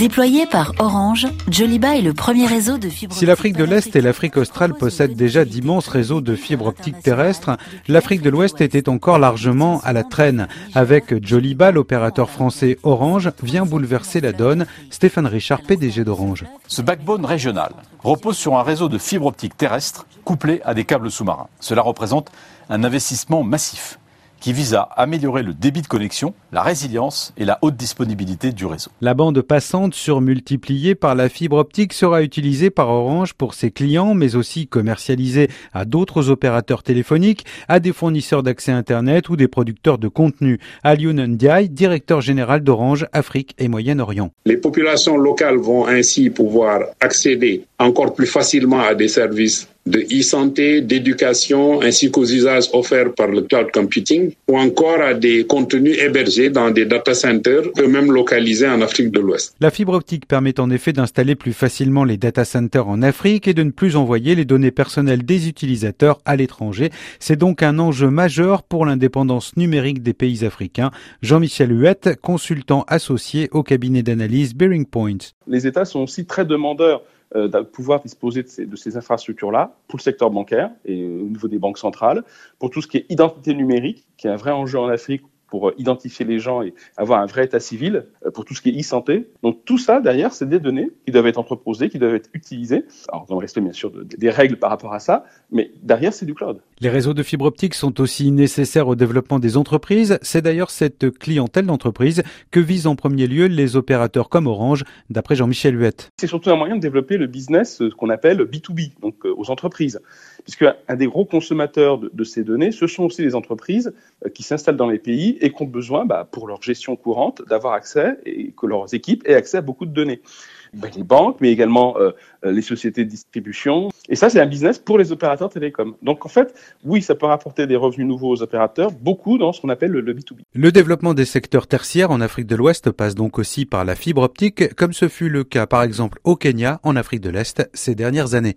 Déployé par Orange, Joliba est le premier réseau de fibre Si l'Afrique de l'Est et l'Afrique australe possèdent déjà d'immenses réseaux de fibres optiques terrestres, l'Afrique de l'Ouest était encore largement à la traîne. Avec Joliba, l'opérateur français Orange vient bouleverser la donne. Stéphane Richard, PDG d'Orange. Ce backbone régional repose sur un réseau de fibres optiques terrestres couplé à des câbles sous-marins. Cela représente un investissement massif qui vise à améliorer le débit de connexion, la résilience et la haute disponibilité du réseau. La bande passante surmultipliée par la fibre optique sera utilisée par Orange pour ses clients, mais aussi commercialisée à d'autres opérateurs téléphoniques, à des fournisseurs d'accès Internet ou des producteurs de contenu. Alioun Ndiaye, directeur général d'Orange Afrique et Moyen-Orient. Les populations locales vont ainsi pouvoir accéder encore plus facilement à des services de e-santé, d'éducation, ainsi qu'aux usages offerts par le cloud computing, ou encore à des contenus hébergés dans des data centers, eux-mêmes localisés en Afrique de l'Ouest. La fibre optique permet en effet d'installer plus facilement les data centers en Afrique et de ne plus envoyer les données personnelles des utilisateurs à l'étranger. C'est donc un enjeu majeur pour l'indépendance numérique des pays africains. Jean-Michel Huette, consultant associé au cabinet d'analyse Bearing Point. Les États sont aussi très demandeurs euh, de pouvoir disposer de ces, infrastructures-là pour le secteur bancaire et euh, au niveau des banques centrales, pour tout ce qui est identité numérique, qui est un vrai enjeu en Afrique pour euh, identifier les gens et avoir un vrai état civil euh, pour tout ce qui est e-santé. Donc tout ça, derrière, c'est des données qui doivent être entreposées, qui doivent être utilisées, alors dans le respect bien sûr des règles par rapport à ça, mais derrière, c'est du cloud. Les réseaux de fibre optique sont aussi nécessaires au développement des entreprises. C'est d'ailleurs cette clientèle d'entreprise que visent en premier lieu les opérateurs comme Orange, d'après Jean-Michel Huette. C'est surtout un moyen de développer le business ce qu'on appelle B2B, donc euh, aux entreprises. Puisque un des gros consommateurs de, ces données, ce sont aussi les entreprises qui s'installent dans les pays et qui ont besoin, bah, pour leur gestion courante, d'avoir accès et que leurs équipes aient accès à beaucoup de données. Ben, les banques, mais également euh, les sociétés de distribution. Et ça, c'est un business pour les opérateurs télécoms. Donc, en fait, oui, ça peut rapporter des revenus nouveaux aux opérateurs, beaucoup dans ce qu'on appelle le, le B2B. Le développement des secteurs tertiaires en Afrique de l'Ouest passe donc aussi par la fibre optique, comme ce fut le cas, par exemple, au Kenya, en Afrique de l'Est, ces dernières années.